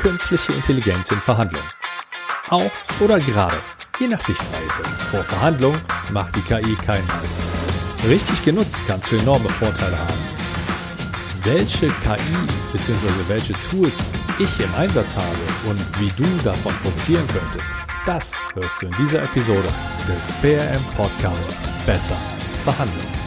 künstliche Intelligenz in Verhandlungen. Auch oder gerade, je nach Sichtweise. Vor Verhandlungen macht die KI keinen Halt. Richtig genutzt kannst du enorme Vorteile haben. Welche KI bzw. welche Tools ich im Einsatz habe und wie du davon profitieren könntest, das hörst du in dieser Episode des PRM Podcast Besser verhandeln.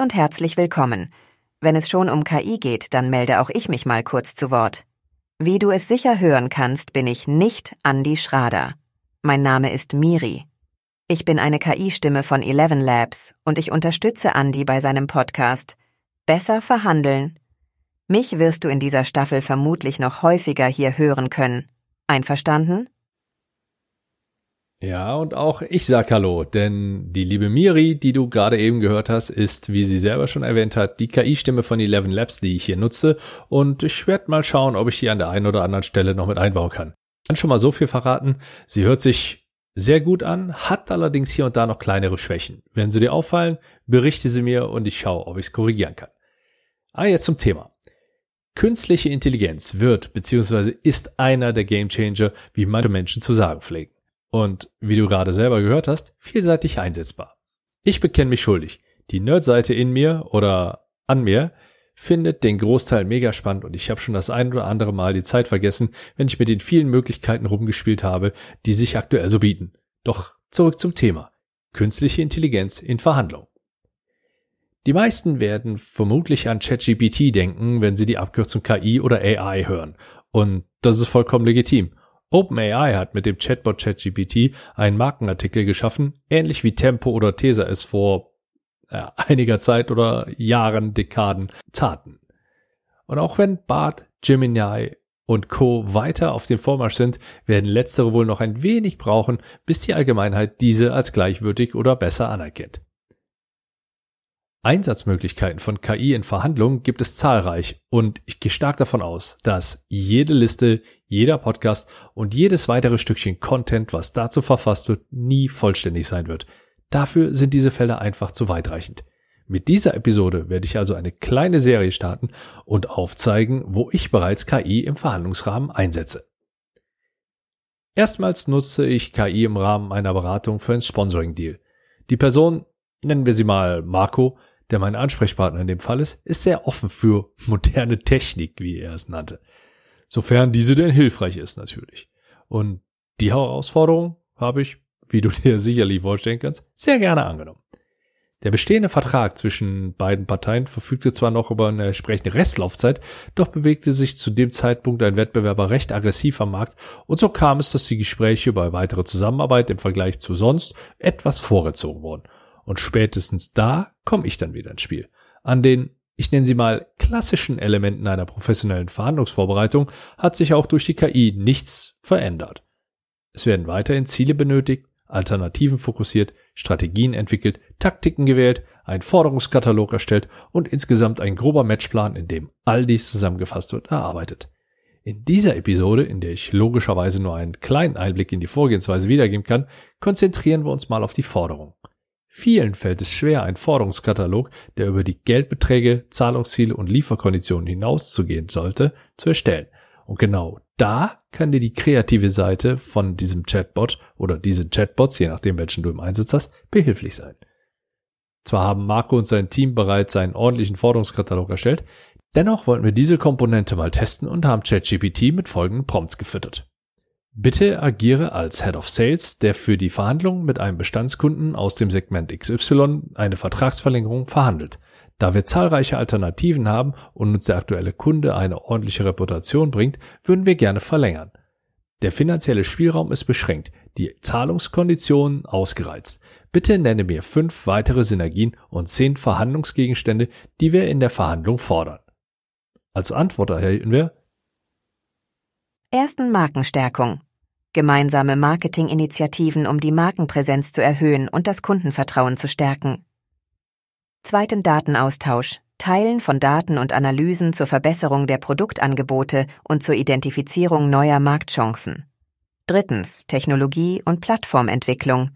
Und herzlich willkommen. Wenn es schon um KI geht, dann melde auch ich mich mal kurz zu Wort. Wie du es sicher hören kannst, bin ich nicht Andy Schrader. Mein Name ist Miri. Ich bin eine KI-Stimme von Eleven Labs und ich unterstütze Andy bei seinem Podcast Besser verhandeln. Mich wirst du in dieser Staffel vermutlich noch häufiger hier hören können. Einverstanden? Ja, und auch ich sag Hallo, denn die liebe Miri, die du gerade eben gehört hast, ist, wie sie selber schon erwähnt hat, die KI-Stimme von Eleven Labs, die ich hier nutze. Und ich werde mal schauen, ob ich die an der einen oder anderen Stelle noch mit einbauen kann. Ich kann schon mal so viel verraten. Sie hört sich sehr gut an, hat allerdings hier und da noch kleinere Schwächen. Wenn sie dir auffallen, berichte sie mir und ich schaue, ob ich es korrigieren kann. Ah, jetzt zum Thema. Künstliche Intelligenz wird bzw. ist einer der Gamechanger, wie manche Menschen zu sagen pflegen und, wie du gerade selber gehört hast, vielseitig einsetzbar. Ich bekenne mich schuldig. Die Nerdseite in mir oder an mir findet den Großteil mega spannend und ich habe schon das ein oder andere Mal die Zeit vergessen, wenn ich mit den vielen Möglichkeiten rumgespielt habe, die sich aktuell so bieten. Doch zurück zum Thema. Künstliche Intelligenz in Verhandlung. Die meisten werden vermutlich an ChatGPT denken, wenn sie die Abkürzung KI oder AI hören. Und das ist vollkommen legitim. OpenAI hat mit dem Chatbot ChatGPT einen Markenartikel geschaffen, ähnlich wie Tempo oder Tesa es vor äh, einiger Zeit oder Jahren, Dekaden taten. Und auch wenn Bart, Gemini und Co. weiter auf dem Vormarsch sind, werden letztere wohl noch ein wenig brauchen, bis die Allgemeinheit diese als gleichwürdig oder besser anerkennt. Einsatzmöglichkeiten von KI in Verhandlungen gibt es zahlreich und ich gehe stark davon aus, dass jede Liste, jeder Podcast und jedes weitere Stückchen Content, was dazu verfasst wird, nie vollständig sein wird. Dafür sind diese Fälle einfach zu weitreichend. Mit dieser Episode werde ich also eine kleine Serie starten und aufzeigen, wo ich bereits KI im Verhandlungsrahmen einsetze. Erstmals nutze ich KI im Rahmen einer Beratung für ein Sponsoring-Deal. Die Person, nennen wir sie mal Marco, der mein Ansprechpartner in dem Fall ist, ist sehr offen für moderne Technik, wie er es nannte. Sofern diese denn hilfreich ist natürlich. Und die Herausforderung habe ich, wie du dir sicherlich vorstellen kannst, sehr gerne angenommen. Der bestehende Vertrag zwischen beiden Parteien verfügte zwar noch über eine entsprechende Restlaufzeit, doch bewegte sich zu dem Zeitpunkt ein Wettbewerber recht aggressiv am Markt und so kam es, dass die Gespräche über weitere Zusammenarbeit im Vergleich zu sonst etwas vorgezogen wurden. Und spätestens da komme ich dann wieder ins Spiel. An den, ich nenne sie mal, klassischen Elementen einer professionellen Verhandlungsvorbereitung hat sich auch durch die KI nichts verändert. Es werden weiterhin Ziele benötigt, Alternativen fokussiert, Strategien entwickelt, Taktiken gewählt, ein Forderungskatalog erstellt und insgesamt ein grober Matchplan, in dem all dies zusammengefasst wird, erarbeitet. In dieser Episode, in der ich logischerweise nur einen kleinen Einblick in die Vorgehensweise wiedergeben kann, konzentrieren wir uns mal auf die Forderung. Vielen fällt es schwer, einen Forderungskatalog, der über die Geldbeträge, Zahlungsziele und Lieferkonditionen hinauszugehen sollte, zu erstellen. Und genau da kann dir die kreative Seite von diesem Chatbot oder diese Chatbots, je nachdem welchen du im Einsatz hast, behilflich sein. Zwar haben Marco und sein Team bereits einen ordentlichen Forderungskatalog erstellt, dennoch wollten wir diese Komponente mal testen und haben ChatGPT mit folgenden Prompts gefüttert. Bitte agiere als Head of Sales, der für die Verhandlungen mit einem Bestandskunden aus dem Segment XY eine Vertragsverlängerung verhandelt. Da wir zahlreiche Alternativen haben und uns der aktuelle Kunde eine ordentliche Reputation bringt, würden wir gerne verlängern. Der finanzielle Spielraum ist beschränkt, die Zahlungskonditionen ausgereizt. Bitte nenne mir fünf weitere Synergien und zehn Verhandlungsgegenstände, die wir in der Verhandlung fordern. Als Antwort erhalten wir Ersten Markenstärkung gemeinsame Marketinginitiativen, um die Markenpräsenz zu erhöhen und das Kundenvertrauen zu stärken. Zweiten Datenaustausch, Teilen von Daten und Analysen zur Verbesserung der Produktangebote und zur Identifizierung neuer Marktchancen. Drittens Technologie- und Plattformentwicklung,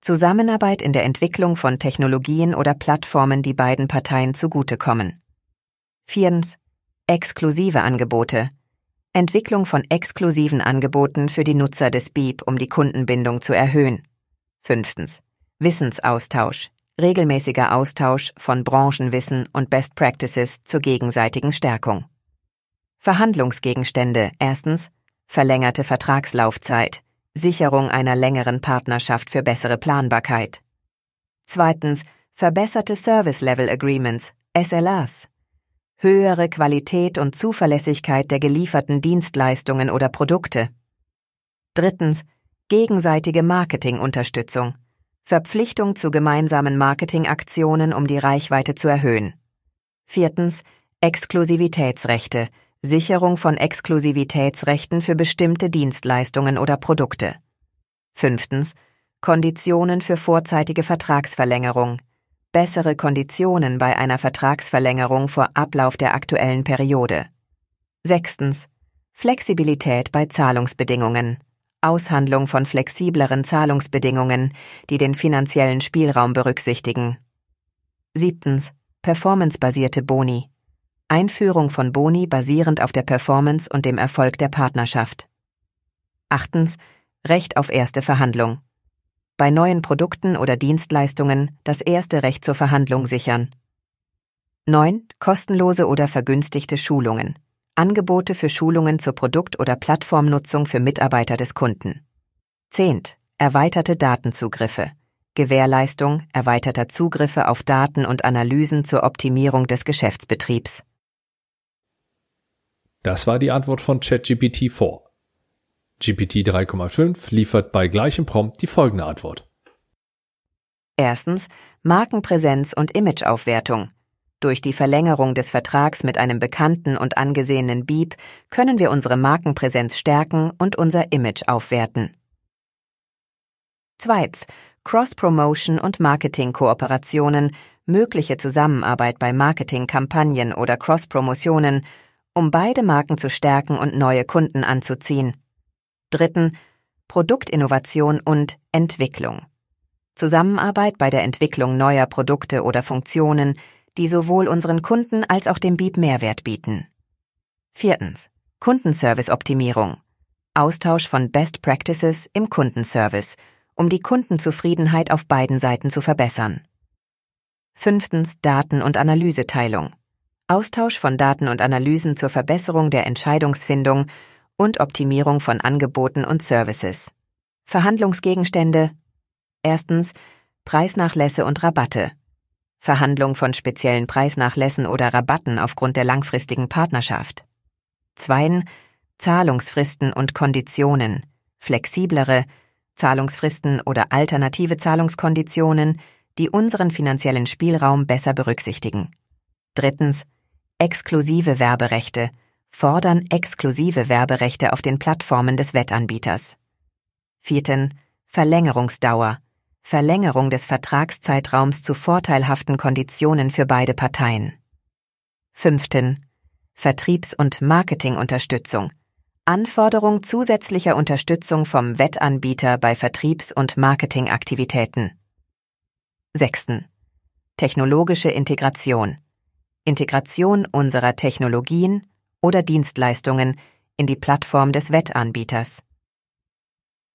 Zusammenarbeit in der Entwicklung von Technologien oder Plattformen, die beiden Parteien zugutekommen. Viertens exklusive Angebote, Entwicklung von exklusiven Angeboten für die Nutzer des Beep, um die Kundenbindung zu erhöhen. Fünftens. Wissensaustausch, regelmäßiger Austausch von Branchenwissen und Best Practices zur gegenseitigen Stärkung. Verhandlungsgegenstände. Erstens. Verlängerte Vertragslaufzeit, Sicherung einer längeren Partnerschaft für bessere Planbarkeit. Zweitens. Verbesserte Service Level Agreements, SLAs, höhere Qualität und Zuverlässigkeit der gelieferten Dienstleistungen oder Produkte. Drittens gegenseitige Marketingunterstützung, Verpflichtung zu gemeinsamen Marketingaktionen, um die Reichweite zu erhöhen. Viertens Exklusivitätsrechte, Sicherung von Exklusivitätsrechten für bestimmte Dienstleistungen oder Produkte. Fünftens Konditionen für vorzeitige Vertragsverlängerung, bessere Konditionen bei einer Vertragsverlängerung vor Ablauf der aktuellen Periode. Sechstens Flexibilität bei Zahlungsbedingungen. Aushandlung von flexibleren Zahlungsbedingungen, die den finanziellen Spielraum berücksichtigen. Siebtens. Performancebasierte Boni. Einführung von Boni basierend auf der Performance und dem Erfolg der Partnerschaft. Achtens. Recht auf erste Verhandlung. Bei neuen Produkten oder Dienstleistungen das erste Recht zur Verhandlung sichern. 9. Kostenlose oder vergünstigte Schulungen. Angebote für Schulungen zur Produkt- oder Plattformnutzung für Mitarbeiter des Kunden. Zehnt. Erweiterte Datenzugriffe. Gewährleistung erweiterter Zugriffe auf Daten und Analysen zur Optimierung des Geschäftsbetriebs. Das war die Antwort von ChatGPT 4. GPT 3,5 liefert bei gleichem Prompt die folgende Antwort. Erstens Markenpräsenz und Imageaufwertung. Durch die Verlängerung des Vertrags mit einem bekannten und angesehenen Beep können wir unsere Markenpräsenz stärken und unser Image aufwerten. Zweitens. Cross-Promotion und Marketing-Kooperationen, mögliche Zusammenarbeit bei Marketingkampagnen oder Cross-Promotionen, um beide Marken zu stärken und neue Kunden anzuziehen. Dritten. Produktinnovation und Entwicklung. Zusammenarbeit bei der Entwicklung neuer Produkte oder Funktionen, die sowohl unseren Kunden als auch dem Beep Mehrwert bieten. Viertens. Kundenservice-Optimierung. Austausch von Best Practices im Kundenservice, um die Kundenzufriedenheit auf beiden Seiten zu verbessern. Fünftens. Daten- und Analyseteilung. Austausch von Daten und Analysen zur Verbesserung der Entscheidungsfindung und Optimierung von Angeboten und Services. Verhandlungsgegenstände. Erstens. Preisnachlässe und Rabatte. Verhandlung von speziellen Preisnachlässen oder Rabatten aufgrund der langfristigen Partnerschaft. Zweien Zahlungsfristen und Konditionen, flexiblere Zahlungsfristen oder alternative Zahlungskonditionen, die unseren finanziellen Spielraum besser berücksichtigen. Drittens exklusive Werberechte, fordern exklusive Werberechte auf den Plattformen des Wettanbieters. Vierten Verlängerungsdauer, Verlängerung des Vertragszeitraums zu vorteilhaften Konditionen für beide Parteien. Fünften. Vertriebs- und Marketingunterstützung. Anforderung zusätzlicher Unterstützung vom Wettanbieter bei Vertriebs- und Marketingaktivitäten. Sechsten. Technologische Integration. Integration unserer Technologien oder Dienstleistungen in die Plattform des Wettanbieters.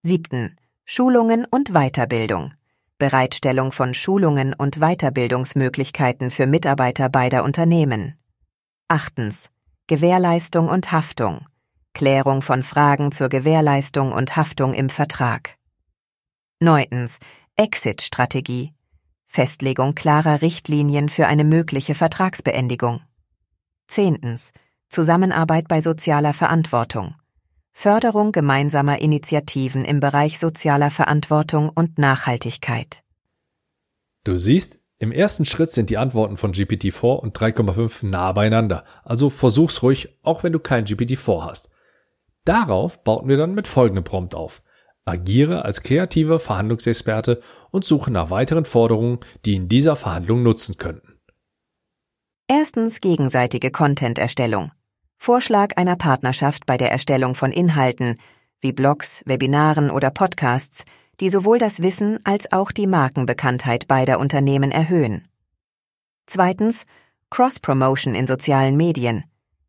Siebten. Schulungen und Weiterbildung. Bereitstellung von Schulungen und Weiterbildungsmöglichkeiten für Mitarbeiter beider Unternehmen. Achtens. Gewährleistung und Haftung. Klärung von Fragen zur Gewährleistung und Haftung im Vertrag. Neuntens. Exit-Strategie. Festlegung klarer Richtlinien für eine mögliche Vertragsbeendigung. Zehntens. Zusammenarbeit bei sozialer Verantwortung. Förderung gemeinsamer Initiativen im Bereich sozialer Verantwortung und Nachhaltigkeit. Du siehst, im ersten Schritt sind die Antworten von GPT-4 und 3,5 nah beieinander, also versuch's ruhig, auch wenn du kein GPT-4 hast. Darauf bauten wir dann mit folgendem Prompt auf. Agiere als kreativer Verhandlungsexperte und suche nach weiteren Forderungen, die in dieser Verhandlung nutzen könnten. Erstens gegenseitige Content-Erstellung. Vorschlag einer Partnerschaft bei der Erstellung von Inhalten, wie Blogs, Webinaren oder Podcasts, die sowohl das Wissen als auch die Markenbekanntheit beider Unternehmen erhöhen. Zweitens Cross-Promotion in sozialen Medien.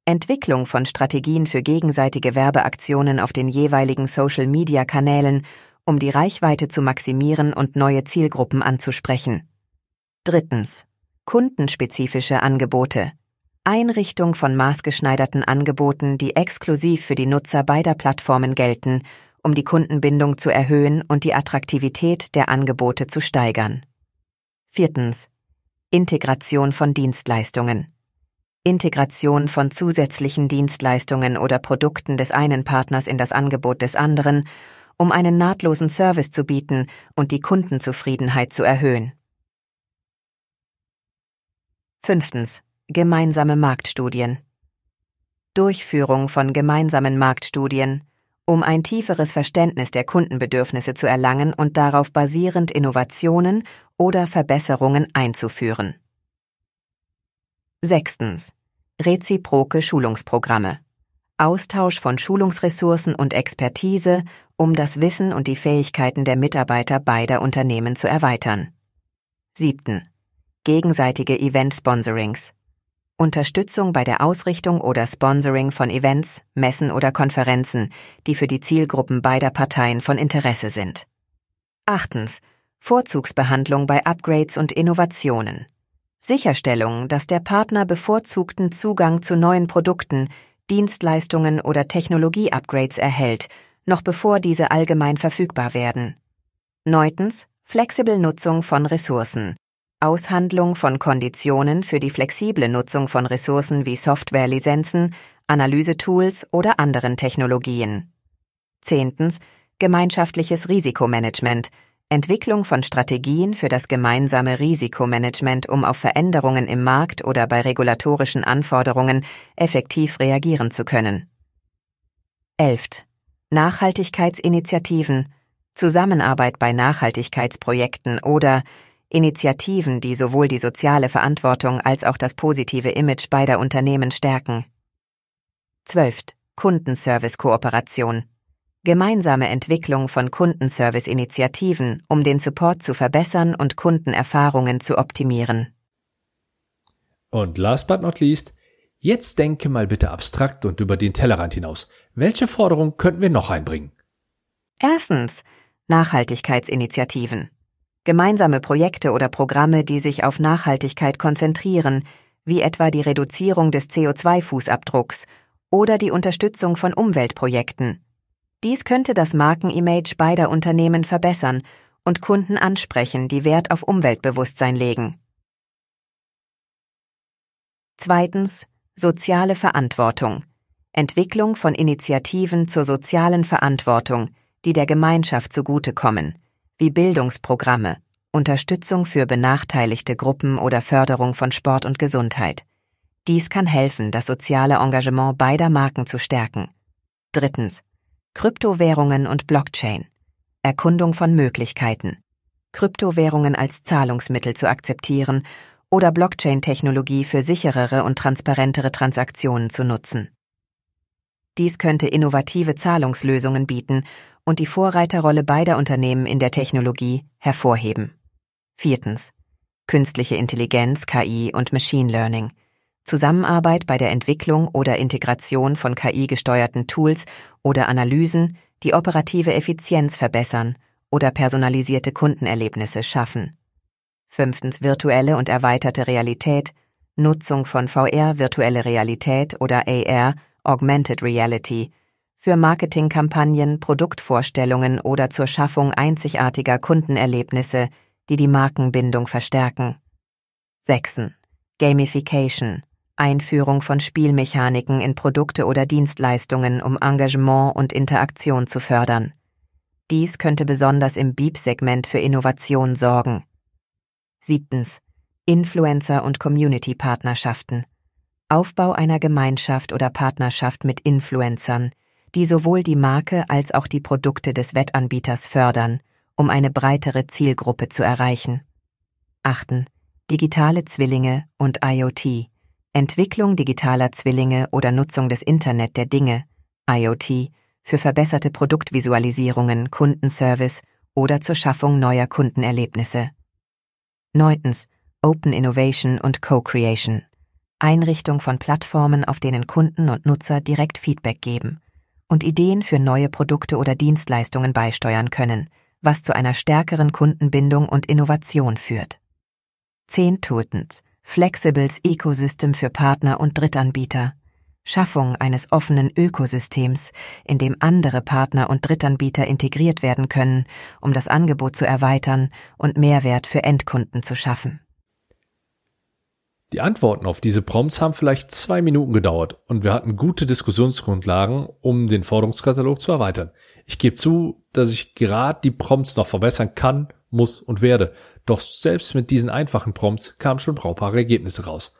Entwicklung von Strategien für gegenseitige Werbeaktionen auf den jeweiligen Social-Media-Kanälen, um die Reichweite zu maximieren und neue Zielgruppen anzusprechen. Drittens. Kundenspezifische Angebote. Einrichtung von maßgeschneiderten Angeboten, die exklusiv für die Nutzer beider Plattformen gelten, um die Kundenbindung zu erhöhen und die Attraktivität der Angebote zu steigern. Viertens. Integration von Dienstleistungen. Integration von zusätzlichen Dienstleistungen oder Produkten des einen Partners in das Angebot des anderen, um einen nahtlosen Service zu bieten und die Kundenzufriedenheit zu erhöhen. Fünftens. Gemeinsame Marktstudien. Durchführung von gemeinsamen Marktstudien, um ein tieferes Verständnis der Kundenbedürfnisse zu erlangen und darauf basierend Innovationen oder Verbesserungen einzuführen. Sechstens. Reziproke Schulungsprogramme. Austausch von Schulungsressourcen und Expertise, um das Wissen und die Fähigkeiten der Mitarbeiter beider Unternehmen zu erweitern. Siebten. Gegenseitige Event-Sponsorings. Unterstützung bei der Ausrichtung oder Sponsoring von Events, Messen oder Konferenzen, die für die Zielgruppen beider Parteien von Interesse sind. Achtens. Vorzugsbehandlung bei Upgrades und Innovationen. Sicherstellung, dass der Partner bevorzugten Zugang zu neuen Produkten, Dienstleistungen oder Technologie-Upgrades erhält, noch bevor diese allgemein verfügbar werden. Neuntens. Flexible Nutzung von Ressourcen. Aushandlung von Konditionen für die flexible Nutzung von Ressourcen wie Softwarelizenzen, Analysetools oder anderen Technologien. Zehntens. Gemeinschaftliches Risikomanagement. Entwicklung von Strategien für das gemeinsame Risikomanagement, um auf Veränderungen im Markt oder bei regulatorischen Anforderungen effektiv reagieren zu können. 11. Nachhaltigkeitsinitiativen, Zusammenarbeit bei Nachhaltigkeitsprojekten oder Initiativen, die sowohl die soziale Verantwortung als auch das positive Image beider Unternehmen stärken. 12. Kundenservice-Kooperation. Gemeinsame Entwicklung von Kundenservice-Initiativen, um den Support zu verbessern und Kundenerfahrungen zu optimieren. Und last but not least, jetzt denke mal bitte abstrakt und über den Tellerrand hinaus. Welche Forderung könnten wir noch einbringen? Erstens Nachhaltigkeitsinitiativen. Gemeinsame Projekte oder Programme, die sich auf Nachhaltigkeit konzentrieren, wie etwa die Reduzierung des CO2-Fußabdrucks oder die Unterstützung von Umweltprojekten. Dies könnte das Markenimage beider Unternehmen verbessern und Kunden ansprechen, die Wert auf Umweltbewusstsein legen. Zweitens. Soziale Verantwortung. Entwicklung von Initiativen zur sozialen Verantwortung, die der Gemeinschaft zugutekommen wie Bildungsprogramme, Unterstützung für benachteiligte Gruppen oder Förderung von Sport und Gesundheit. Dies kann helfen, das soziale Engagement beider Marken zu stärken. Drittens. Kryptowährungen und Blockchain. Erkundung von Möglichkeiten. Kryptowährungen als Zahlungsmittel zu akzeptieren oder Blockchain-Technologie für sicherere und transparentere Transaktionen zu nutzen. Dies könnte innovative Zahlungslösungen bieten und die Vorreiterrolle beider Unternehmen in der Technologie hervorheben. Viertens. Künstliche Intelligenz, KI und Machine Learning. Zusammenarbeit bei der Entwicklung oder Integration von KI-gesteuerten Tools oder Analysen, die operative Effizienz verbessern oder personalisierte Kundenerlebnisse schaffen. Fünftens. Virtuelle und erweiterte Realität, Nutzung von VR, virtuelle Realität oder AR, Augmented Reality, für Marketingkampagnen, Produktvorstellungen oder zur Schaffung einzigartiger Kundenerlebnisse, die die Markenbindung verstärken. 6. Gamification Einführung von Spielmechaniken in Produkte oder Dienstleistungen, um Engagement und Interaktion zu fördern. Dies könnte besonders im Beep-Segment für Innovation sorgen. 7. Influencer- und Community-Partnerschaften. Aufbau einer Gemeinschaft oder Partnerschaft mit Influencern, die sowohl die Marke als auch die Produkte des Wettanbieters fördern, um eine breitere Zielgruppe zu erreichen. Achten. Digitale Zwillinge und IoT. Entwicklung digitaler Zwillinge oder Nutzung des Internet der Dinge, IoT, für verbesserte Produktvisualisierungen, Kundenservice oder zur Schaffung neuer Kundenerlebnisse. Neuntens. Open Innovation und Co-Creation. Einrichtung von Plattformen, auf denen Kunden und Nutzer direkt Feedback geben und Ideen für neue Produkte oder Dienstleistungen beisteuern können, was zu einer stärkeren Kundenbindung und Innovation führt. Zehntotens. Flexibles Ecosystem für Partner und Drittanbieter. Schaffung eines offenen Ökosystems, in dem andere Partner und Drittanbieter integriert werden können, um das Angebot zu erweitern und Mehrwert für Endkunden zu schaffen. Die Antworten auf diese Prompts haben vielleicht zwei Minuten gedauert und wir hatten gute Diskussionsgrundlagen, um den Forderungskatalog zu erweitern. Ich gebe zu, dass ich gerade die Prompts noch verbessern kann, muss und werde. Doch selbst mit diesen einfachen Prompts kamen schon brauchbare Ergebnisse raus.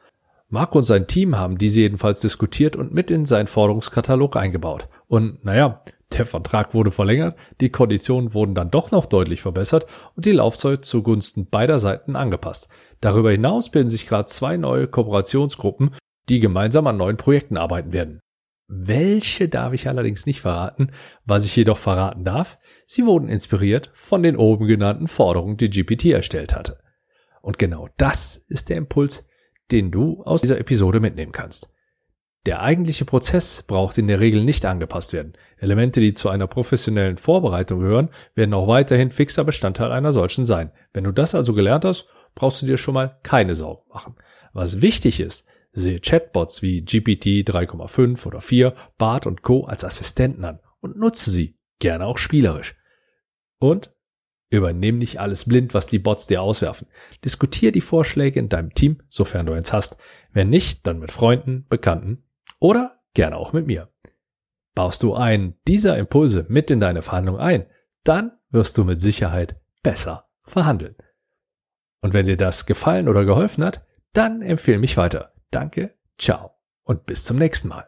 Marco und sein Team haben diese jedenfalls diskutiert und mit in seinen Forderungskatalog eingebaut. Und naja, der Vertrag wurde verlängert, die Konditionen wurden dann doch noch deutlich verbessert und die Laufzeit zugunsten beider Seiten angepasst. Darüber hinaus bilden sich gerade zwei neue Kooperationsgruppen, die gemeinsam an neuen Projekten arbeiten werden. Welche darf ich allerdings nicht verraten, was ich jedoch verraten darf, sie wurden inspiriert von den oben genannten Forderungen, die GPT erstellt hatte. Und genau das ist der Impuls, den du aus dieser Episode mitnehmen kannst. Der eigentliche Prozess braucht in der Regel nicht angepasst werden. Elemente, die zu einer professionellen Vorbereitung gehören, werden auch weiterhin fixer Bestandteil einer solchen sein. Wenn du das also gelernt hast, brauchst du dir schon mal keine Sorgen machen. Was wichtig ist, sehe Chatbots wie GPT 3,5 oder 4, BART und Co. als Assistenten an und nutze sie, gerne auch spielerisch. Und Übernimm nicht alles blind, was die Bots dir auswerfen. Diskutier die Vorschläge in deinem Team, sofern du eins hast. Wenn nicht, dann mit Freunden, Bekannten oder gerne auch mit mir. Baust du einen dieser Impulse mit in deine Verhandlung ein, dann wirst du mit Sicherheit besser verhandeln. Und wenn dir das gefallen oder geholfen hat, dann empfehle mich weiter. Danke, ciao und bis zum nächsten Mal.